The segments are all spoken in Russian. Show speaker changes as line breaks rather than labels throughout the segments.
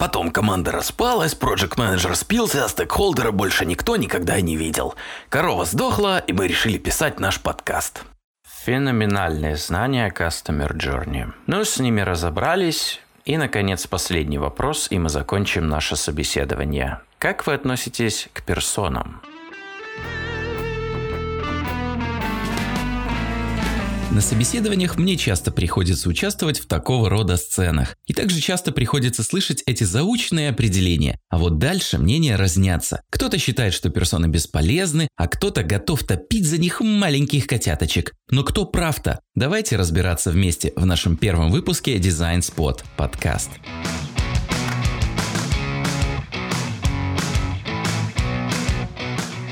Потом команда распалась, проект менеджер спился, а стейкхолдера больше никто никогда не видел. Корова сдохла, и мы решили писать наш подкаст.
Феноменальные знания Customer Journey. Ну, с ними разобрались. И, наконец, последний вопрос, и мы закончим наше собеседование. Как вы относитесь к персонам?
На собеседованиях мне часто приходится участвовать в такого рода сценах. И также часто приходится слышать эти заученные определения. А вот дальше мнения разнятся. Кто-то считает, что персоны бесполезны, а кто-то готов топить за них маленьких котяточек. Но кто прав-то? Давайте разбираться вместе в нашем первом выпуске Design Spot подкаст.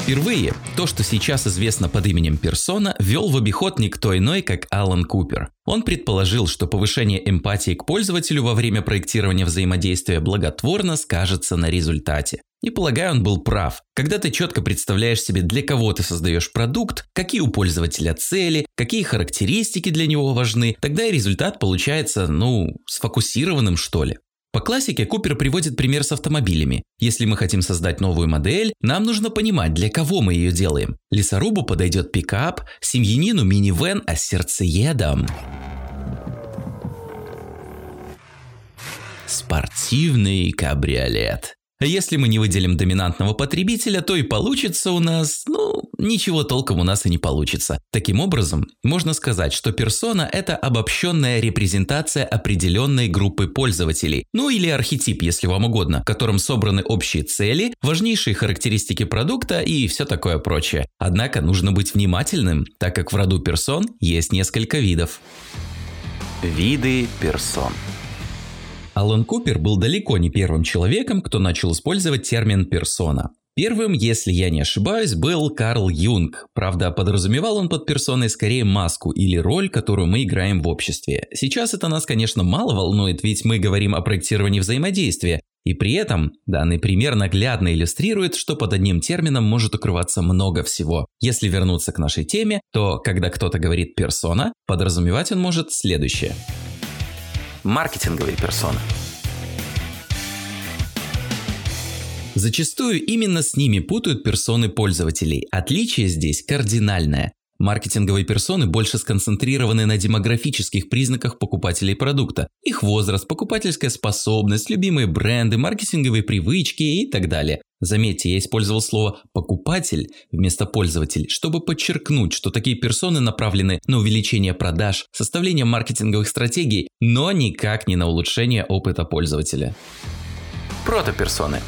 Впервые то, что сейчас известно под именем персона, ввел в обиход никто иной, как Алан Купер. Он предположил, что повышение эмпатии к пользователю во время проектирования взаимодействия благотворно скажется на результате. И полагаю, он был прав. Когда ты четко представляешь себе, для кого ты создаешь продукт, какие у пользователя цели, какие характеристики для него важны, тогда и результат получается, ну, сфокусированным что ли. По классике Купер приводит пример с автомобилями. Если мы хотим создать новую модель, нам нужно понимать, для кого мы ее делаем. Лесорубу подойдет пикап, семьянину минивэн, а сердцеедам... Спортивный кабриолет. Если мы не выделим доминантного потребителя, то и получится у нас, ну, ничего толком у нас и не получится. Таким образом, можно сказать, что персона – это обобщенная репрезентация определенной группы пользователей, ну или архетип, если вам угодно, в котором собраны общие цели, важнейшие характеристики продукта и все такое прочее. Однако нужно быть внимательным, так как в роду персон есть несколько видов.
Виды персон.
Алан Купер был далеко не первым человеком, кто начал использовать термин «персона». Первым, если я не ошибаюсь, был Карл Юнг. Правда, подразумевал он под персоной скорее маску или роль, которую мы играем в обществе. Сейчас это нас, конечно, мало волнует, ведь мы говорим о проектировании взаимодействия. И при этом данный пример наглядно иллюстрирует, что под одним термином может укрываться много всего. Если вернуться к нашей теме, то когда кто-то говорит «персона», подразумевать он может следующее –
маркетинговые персоны.
Зачастую именно с ними путают персоны пользователей. Отличие здесь кардинальное. Маркетинговые персоны больше сконцентрированы на демографических признаках покупателей продукта. Их возраст, покупательская способность, любимые бренды, маркетинговые привычки и так далее. Заметьте, я использовал слово «покупатель» вместо «пользователь», чтобы подчеркнуть, что такие персоны направлены на увеличение продаж, составление маркетинговых стратегий, но никак не на улучшение опыта пользователя.
Протоперсоны.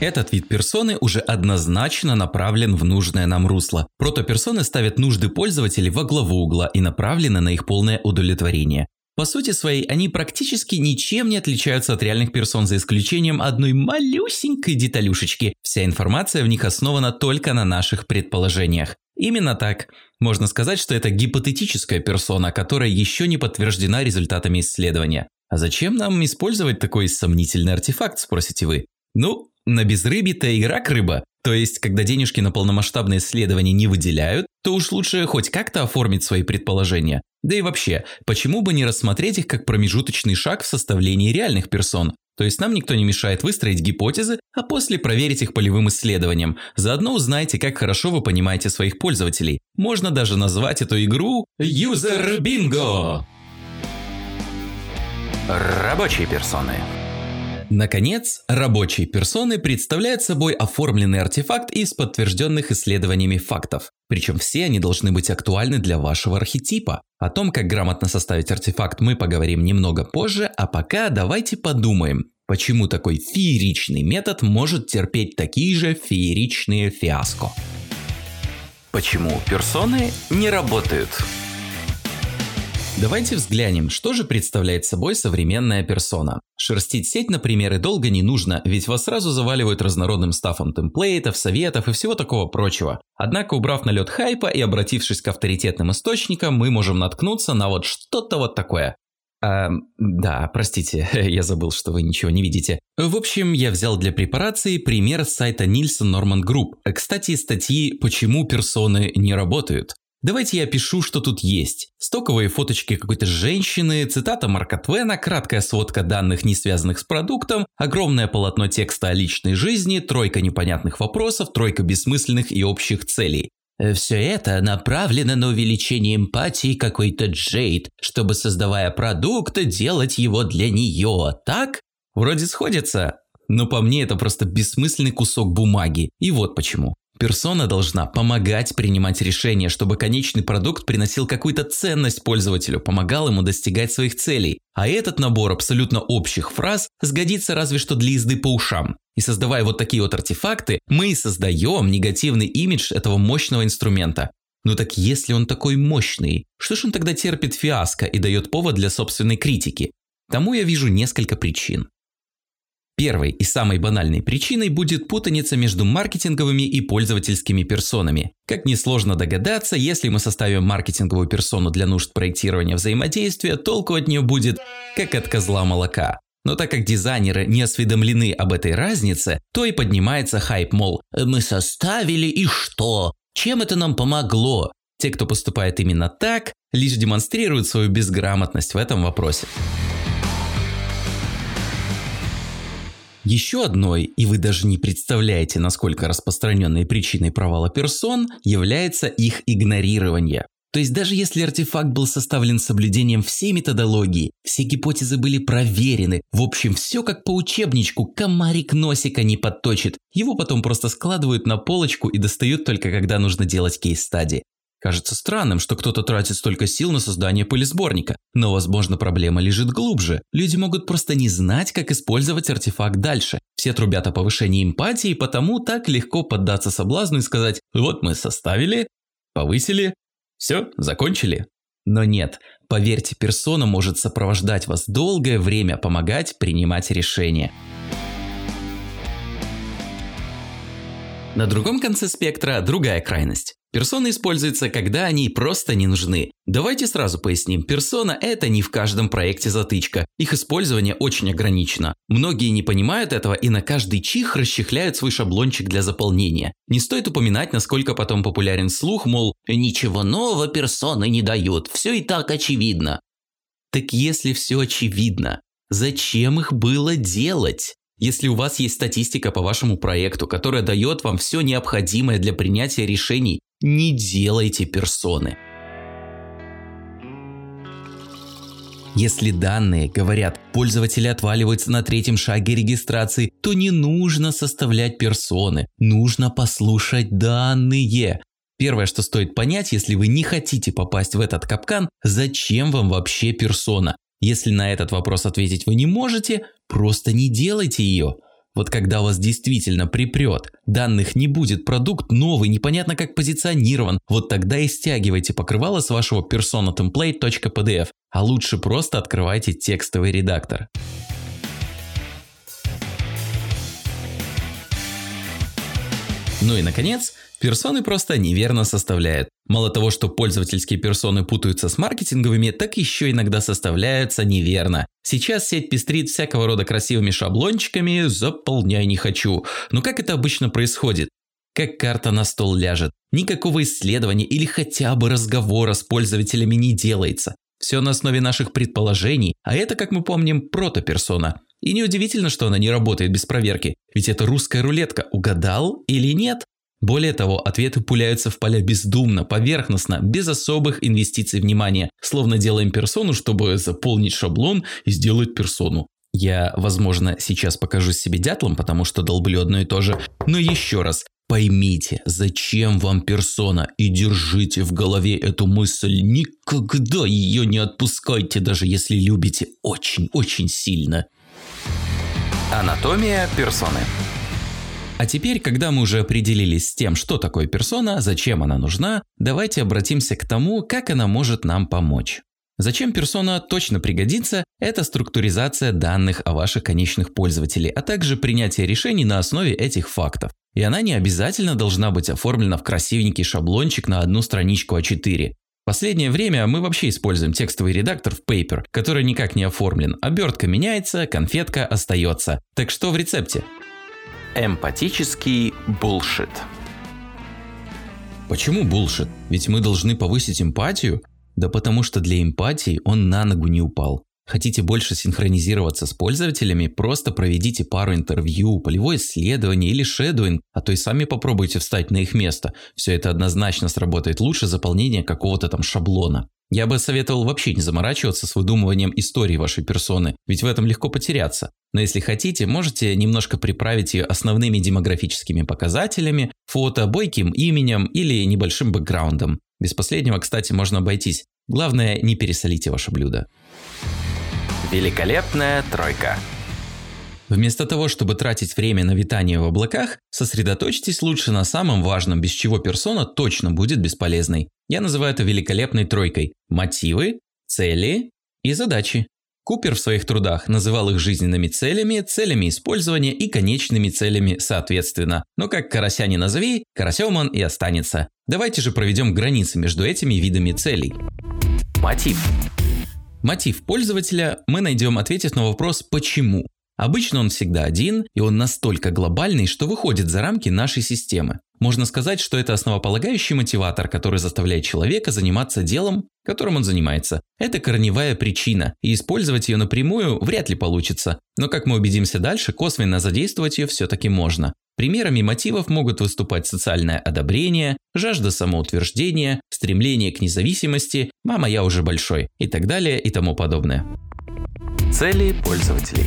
Этот вид персоны уже однозначно направлен в нужное нам русло. Протоперсоны ставят нужды пользователей во главу угла и направлены на их полное удовлетворение. По сути своей, они практически ничем не отличаются от реальных персон, за исключением одной малюсенькой деталюшечки. Вся информация в них основана только на наших предположениях. Именно так. Можно сказать, что это гипотетическая персона, которая еще не подтверждена результатами исследования. А зачем нам использовать такой сомнительный артефакт, спросите вы? Ну, на безрыбье-то и рак рыба. То есть, когда денежки на полномасштабные исследования не выделяют, то уж лучше хоть как-то оформить свои предположения. Да и вообще, почему бы не рассмотреть их как промежуточный шаг в составлении реальных персон? То есть нам никто не мешает выстроить гипотезы, а после проверить их полевым исследованием. Заодно узнайте, как хорошо вы понимаете своих пользователей. Можно даже назвать эту игру User Bingo.
Рабочие персоны.
Наконец, рабочие персоны представляют собой оформленный артефакт из подтвержденных исследованиями фактов. Причем все они должны быть актуальны для вашего архетипа. О том, как грамотно составить артефакт, мы поговорим немного позже, а пока давайте подумаем, почему такой фееричный метод может терпеть такие же фееричные фиаско.
Почему персоны не работают?
Давайте взглянем, что же представляет собой современная персона. Шерстить сеть, например, и долго не нужно, ведь вас сразу заваливают разнородным стафом темплейтов, советов и всего такого прочего. Однако, убрав налет хайпа и обратившись к авторитетным источникам, мы можем наткнуться на вот что-то вот такое. Эм, да, простите, я забыл, что вы ничего не видите. В общем, я взял для препарации пример с сайта Nielsen Norman Group. Кстати, статьи «Почему персоны не работают». Давайте я опишу, что тут есть. Стоковые фоточки какой-то женщины, цитата Марка Твена, краткая сводка данных, не связанных с продуктом, огромное полотно текста о личной жизни, тройка непонятных вопросов, тройка бессмысленных и общих целей. Э, Все это направлено на увеличение эмпатии какой-то Джейд, чтобы, создавая продукт, делать его для нее, так? Вроде сходится, но по мне это просто бессмысленный кусок бумаги. И вот почему. Персона должна помогать принимать решения, чтобы конечный продукт приносил какую-то ценность пользователю, помогал ему достигать своих целей. А этот набор абсолютно общих фраз сгодится разве что для езды по ушам. И создавая вот такие вот артефакты, мы и создаем негативный имидж этого мощного инструмента. Ну так если он такой мощный, что ж он тогда терпит фиаско и дает повод для собственной критики? Тому я вижу несколько причин. Первой и самой банальной причиной будет путаница между маркетинговыми и пользовательскими персонами. Как несложно догадаться, если мы составим маркетинговую персону для нужд проектирования взаимодействия, толку от нее будет как от козла молока. Но так как дизайнеры не осведомлены об этой разнице, то и поднимается хайп, мол, «Мы составили и что? Чем это нам помогло?» Те, кто поступает именно так, лишь демонстрируют свою безграмотность в этом вопросе. Еще одной, и вы даже не представляете, насколько распространенной причиной провала персон, является их игнорирование. То есть даже если артефакт был составлен с соблюдением всей методологии, все гипотезы были проверены, в общем все как по учебничку, комарик носика не подточит, его потом просто складывают на полочку и достают только когда нужно делать кейс-стади. Кажется странным, что кто-то тратит столько сил на создание пылесборника, но, возможно, проблема лежит глубже. Люди могут просто не знать, как использовать артефакт дальше. Все трубят о повышении эмпатии, потому так легко поддаться соблазну и сказать «Вот мы составили, повысили, все, закончили». Но нет, поверьте, персона может сопровождать вас долгое время, помогать принимать решения. На другом конце спектра другая крайность. Персона используется, когда они просто не нужны. Давайте сразу поясним, персона – это не в каждом проекте затычка. Их использование очень ограничено. Многие не понимают этого и на каждый чих расчехляют свой шаблончик для заполнения. Не стоит упоминать, насколько потом популярен слух, мол, ничего нового персоны не дают, все и так очевидно. Так если все очевидно, зачем их было делать? Если у вас есть статистика по вашему проекту, которая дает вам все необходимое для принятия решений, не делайте персоны. Если данные, говорят, пользователи отваливаются на третьем шаге регистрации, то не нужно составлять персоны, нужно послушать данные. Первое, что стоит понять, если вы не хотите попасть в этот капкан, зачем вам вообще персона? Если на этот вопрос ответить вы не можете, просто не делайте ее. Вот когда вас действительно припрет, данных не будет, продукт новый, непонятно как позиционирован, вот тогда и стягивайте покрывало с вашего personatemplate.pdf, а лучше просто открывайте текстовый редактор. Ну и наконец, персоны просто неверно составляют. Мало того, что пользовательские персоны путаются с маркетинговыми, так еще иногда составляются неверно. Сейчас сеть пестрит всякого рода красивыми шаблончиками «заполняй не хочу». Но как это обычно происходит? Как карта на стол ляжет. Никакого исследования или хотя бы разговора с пользователями не делается. Все на основе наших предположений, а это, как мы помним, протоперсона. И неудивительно, что она не работает без проверки, ведь это русская рулетка, угадал или нет? Более того, ответы пуляются в поля бездумно, поверхностно, без особых инвестиций внимания, словно делаем персону, чтобы заполнить шаблон и сделать персону. Я, возможно, сейчас покажу себе дятлом, потому что долблю одно и то же, но еще раз, Поймите, зачем вам персона и держите в голове эту мысль. Никогда ее не отпускайте, даже если любите очень-очень сильно.
Анатомия персоны.
А теперь, когда мы уже определились с тем, что такое персона, зачем она нужна, давайте обратимся к тому, как она может нам помочь. Зачем персона точно пригодится – это структуризация данных о ваших конечных пользователей, а также принятие решений на основе этих фактов. И она не обязательно должна быть оформлена в красивенький шаблончик на одну страничку А4. Последнее время мы вообще используем текстовый редактор в Paper, который никак не оформлен. Обертка меняется, конфетка остается. Так что в рецепте?
Эмпатический булшит.
Почему булшит? Ведь мы должны повысить эмпатию? Да потому что для эмпатии он на ногу не упал. Хотите больше синхронизироваться с пользователями, просто проведите пару интервью, полевое исследование или шедуинг, а то и сами попробуйте встать на их место. Все это однозначно сработает лучше заполнения какого-то там шаблона. Я бы советовал вообще не заморачиваться с выдумыванием истории вашей персоны, ведь в этом легко потеряться. Но если хотите, можете немножко приправить ее основными демографическими показателями, фото, бойким именем или небольшим бэкграундом. Без последнего, кстати, можно обойтись. Главное, не пересолите ваше блюдо.
Великолепная тройка.
Вместо того, чтобы тратить время на витание в облаках, сосредоточьтесь лучше на самом важном, без чего персона точно будет бесполезной. Я называю это великолепной тройкой. Мотивы, цели и задачи. Купер в своих трудах называл их жизненными целями, целями использования и конечными целями соответственно. Но как карася не назови, карасем он и останется. Давайте же проведем границы между этими видами целей.
Мотив.
Мотив пользователя мы найдем, ответив на вопрос «почему?». Обычно он всегда один, и он настолько глобальный, что выходит за рамки нашей системы. Можно сказать, что это основополагающий мотиватор, который заставляет человека заниматься делом, которым он занимается. Это корневая причина, и использовать ее напрямую вряд ли получится. Но как мы убедимся дальше, косвенно задействовать ее все-таки можно. Примерами мотивов могут выступать социальное одобрение, жажда самоутверждения, стремление к независимости, «мама, я уже большой» и так далее и тому подобное.
Цели пользователей.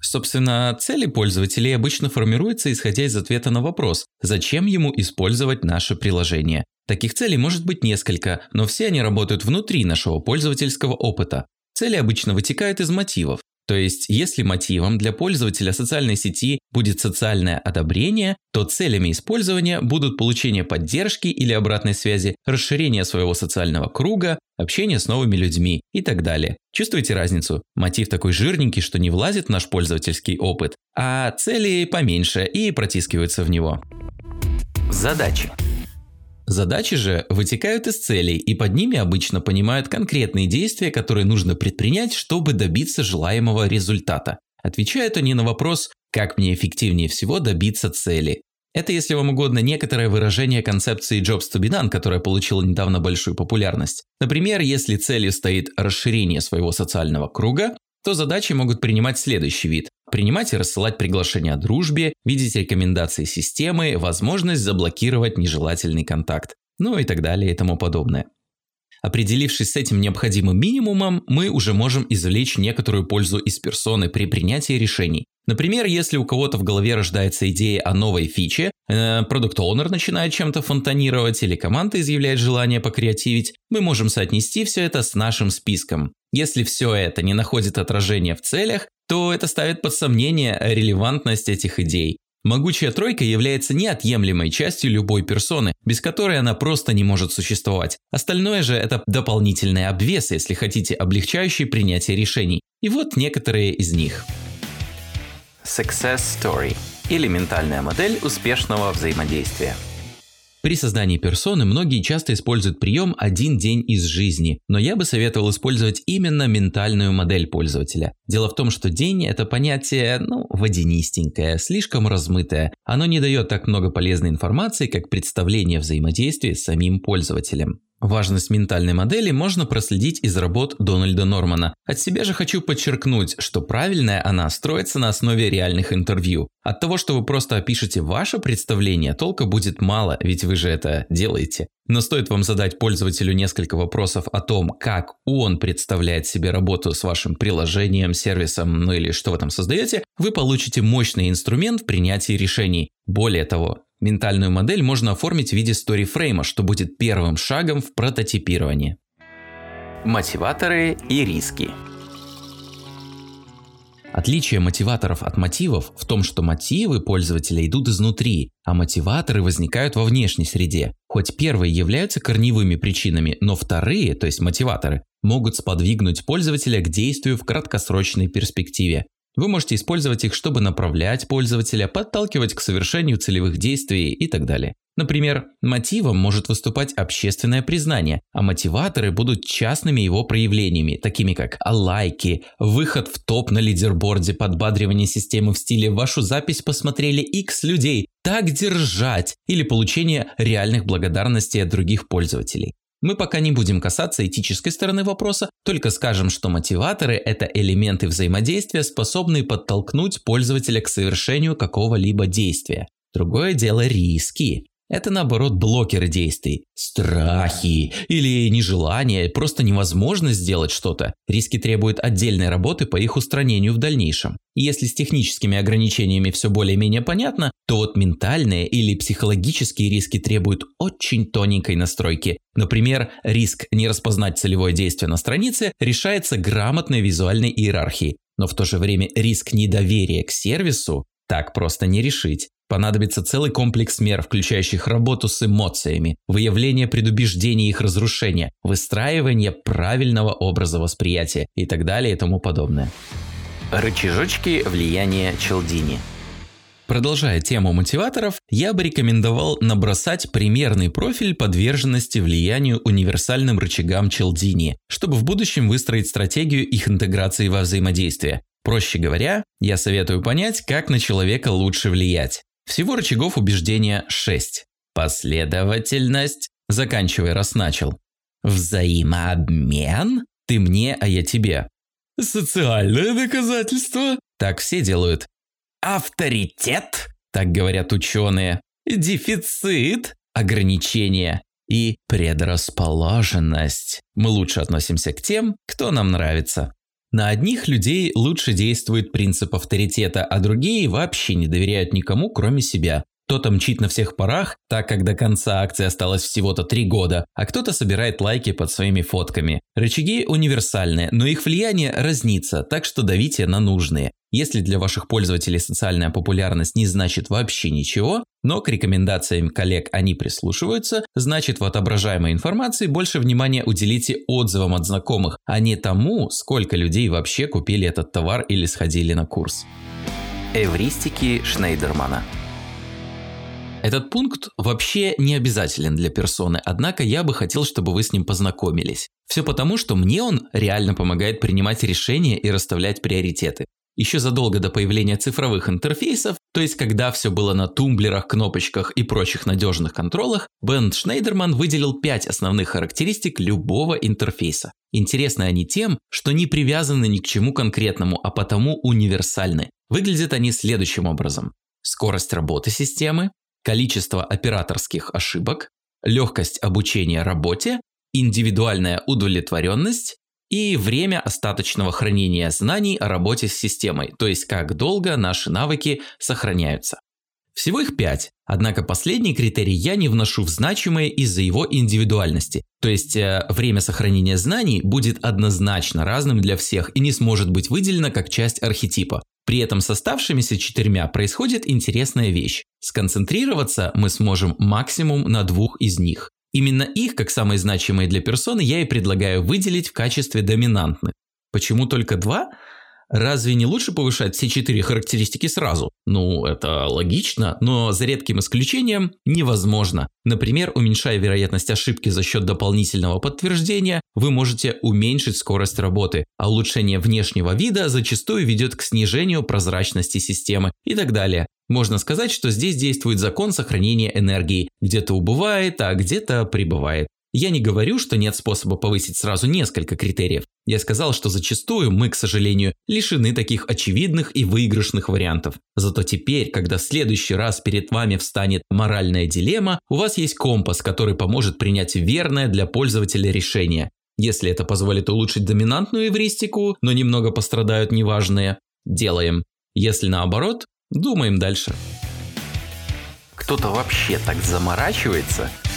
Собственно, цели пользователей обычно формируются исходя из ответа на вопрос, зачем ему использовать наше приложение. Таких целей может быть несколько, но все они работают внутри нашего пользовательского опыта. Цели обычно вытекают из мотивов. То есть, если мотивом для пользователя социальной сети будет социальное одобрение, то целями использования будут получение поддержки или обратной связи, расширение своего социального круга, общение с новыми людьми и так далее. Чувствуете разницу? Мотив такой жирненький, что не влазит в наш пользовательский опыт, а цели поменьше и протискиваются в него.
Задачи.
Задачи же вытекают из целей, и под ними обычно понимают конкретные действия, которые нужно предпринять, чтобы добиться желаемого результата. Отвечают они на вопрос, как мне эффективнее всего добиться цели. Это, если вам угодно, некоторое выражение концепции Jobs to be done, которая получила недавно большую популярность. Например, если целью стоит расширение своего социального круга, то задачи могут принимать следующий вид. Принимать и рассылать приглашения о дружбе, видеть рекомендации системы, возможность заблокировать нежелательный контакт, ну и так далее и тому подобное. Определившись с этим необходимым минимумом, мы уже можем извлечь некоторую пользу из персоны при принятии решений. Например, если у кого-то в голове рождается идея о новой фиче, э, продукт-оунер начинает чем-то фонтанировать или команда изъявляет желание покреативить, мы можем соотнести все это с нашим списком. Если все это не находит отражения в целях, то это ставит под сомнение релевантность этих идей. Могучая тройка является неотъемлемой частью любой персоны, без которой она просто не может существовать. Остальное же это дополнительный обвес, если хотите, облегчающий принятие решений. И вот некоторые из них.
Success Story или ментальная модель успешного взаимодействия.
При создании персоны многие часто используют прием «один день из жизни», но я бы советовал использовать именно ментальную модель пользователя. Дело в том, что день – это понятие, ну, водянистенькое, слишком размытое. Оно не дает так много полезной информации, как представление взаимодействия с самим пользователем. Важность ментальной модели можно проследить из работ Дональда Нормана. От себя же хочу подчеркнуть, что правильная она строится на основе реальных интервью. От того, что вы просто опишете ваше представление, толка будет мало, ведь вы же это делаете. Но стоит вам задать пользователю несколько вопросов о том, как он представляет себе работу с вашим приложением, сервисом, ну или что вы там создаете, вы получите мощный инструмент в принятии решений. Более того, Ментальную модель можно оформить в виде сторифрейма, что будет первым шагом в прототипировании.
Мотиваторы и риски.
Отличие мотиваторов от мотивов в том, что мотивы пользователя идут изнутри, а мотиваторы возникают во внешней среде. Хоть первые являются корневыми причинами, но вторые, то есть мотиваторы, могут сподвигнуть пользователя к действию в краткосрочной перспективе. Вы можете использовать их, чтобы направлять пользователя, подталкивать к совершению целевых действий и так далее. Например, мотивом может выступать общественное признание, а мотиваторы будут частными его проявлениями, такими как лайки, выход в топ на лидерборде, подбадривание системы в стиле «Вашу запись посмотрели X людей, так держать» или получение реальных благодарностей от других пользователей. Мы пока не будем касаться этической стороны вопроса, только скажем, что мотиваторы – это элементы взаимодействия, способные подтолкнуть пользователя к совершению какого-либо действия. Другое дело – риски. Это наоборот блокеры действий. Страхи или нежелание, просто невозможность сделать что-то. Риски требуют отдельной работы по их устранению в дальнейшем. Если с техническими ограничениями все более-менее понятно, то вот ментальные или психологические риски требуют очень тоненькой настройки. Например, риск не распознать целевое действие на странице решается грамотной визуальной иерархией. Но в то же время риск недоверия к сервису так просто не решить. Понадобится целый комплекс мер, включающих работу с эмоциями, выявление предубеждений и их разрушения, выстраивание правильного образа восприятия и так далее и тому подобное.
Рычажочки влияния Челдини.
Продолжая тему мотиваторов, я бы рекомендовал набросать примерный профиль подверженности влиянию универсальным рычагам Челдини, чтобы в будущем выстроить стратегию их интеграции во взаимодействие. Проще говоря, я советую понять, как на человека лучше влиять. Всего рычагов убеждения 6. Последовательность, заканчивая раз начал. Взаимообмен? Ты мне, а я тебе. Социальное доказательство? Так все делают. Авторитет? Так говорят ученые. Дефицит? Ограничение. И предрасположенность. Мы лучше относимся к тем, кто нам нравится. На одних людей лучше действует принцип авторитета, а другие вообще не доверяют никому, кроме себя. Кто-то мчит на всех парах, так как до конца акции осталось всего-то три года, а кто-то собирает лайки под своими фотками. Рычаги универсальные, но их влияние разнится, так что давите на нужные. Если для ваших пользователей социальная популярность не значит вообще ничего, но к рекомендациям коллег они прислушиваются, значит в отображаемой информации больше внимания уделите отзывам от знакомых, а не тому, сколько людей вообще купили этот товар или сходили на курс.
Эвристики Шнейдермана.
Этот пункт вообще не обязателен для персоны, однако я бы хотел, чтобы вы с ним познакомились. Все потому, что мне он реально помогает принимать решения и расставлять приоритеты. Еще задолго до появления цифровых интерфейсов, то есть когда все было на тумблерах, кнопочках и прочих надежных контролах, Бенд Шнейдерман выделил пять основных характеристик любого интерфейса. Интересны они тем, что не привязаны ни к чему конкретному, а потому универсальны. Выглядят они следующим образом. Скорость работы системы, количество операторских ошибок, легкость обучения работе, индивидуальная удовлетворенность и время остаточного хранения знаний о работе с системой, то есть как долго наши навыки сохраняются. Всего их пять, однако последний критерий я не вношу в значимое из-за его индивидуальности. То есть э, время сохранения знаний будет однозначно разным для всех и не сможет быть выделено как часть архетипа. При этом с оставшимися четырьмя происходит интересная вещь. Сконцентрироваться мы сможем максимум на двух из них. Именно их, как самые значимые для персоны, я и предлагаю выделить в качестве доминантных. Почему только два? Разве не лучше повышать все четыре характеристики сразу? Ну, это логично, но за редким исключением невозможно. Например, уменьшая вероятность ошибки за счет дополнительного подтверждения, вы можете уменьшить скорость работы, а улучшение внешнего вида зачастую ведет к снижению прозрачности системы и так далее. Можно сказать, что здесь действует закон сохранения энергии. Где-то убывает, а где-то прибывает. Я не говорю, что нет способа повысить сразу несколько критериев. Я сказал, что зачастую мы, к сожалению, лишены таких очевидных и выигрышных вариантов. Зато теперь, когда в следующий раз перед вами встанет моральная дилемма, у вас есть компас, который поможет принять верное для пользователя решение. Если это позволит улучшить доминантную эвристику, но немного пострадают неважные, делаем. Если наоборот, думаем дальше.
Кто-то вообще так заморачивается –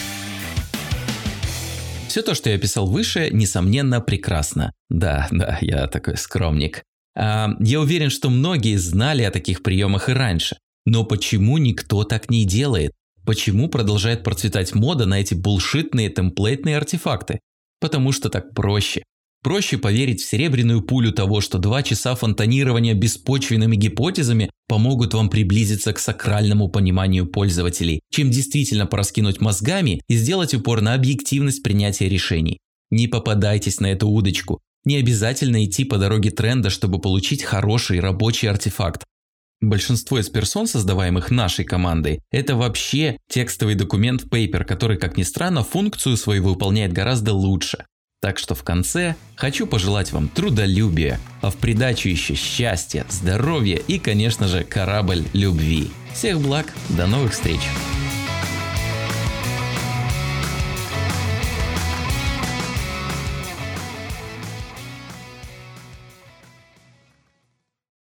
все то, что я описал выше, несомненно, прекрасно. Да, да, я такой скромник. А, я уверен, что многие знали о таких приемах и раньше. Но почему никто так не делает? Почему продолжает процветать мода на эти булшитные темплейтные артефакты? Потому что так проще. Проще поверить в серебряную пулю того, что два часа фонтанирования беспочвенными гипотезами помогут вам приблизиться к сакральному пониманию пользователей, чем действительно пораскинуть мозгами и сделать упор на объективность принятия решений. Не попадайтесь на эту удочку. Не обязательно идти по дороге тренда, чтобы получить хороший рабочий артефакт. Большинство из персон, создаваемых нашей командой, это вообще текстовый документ Paper, который, как ни странно, функцию свою выполняет гораздо лучше. Так что в конце хочу пожелать вам трудолюбия, а в придачу еще счастья, здоровья и, конечно же, корабль любви. Всех благ, до новых встреч!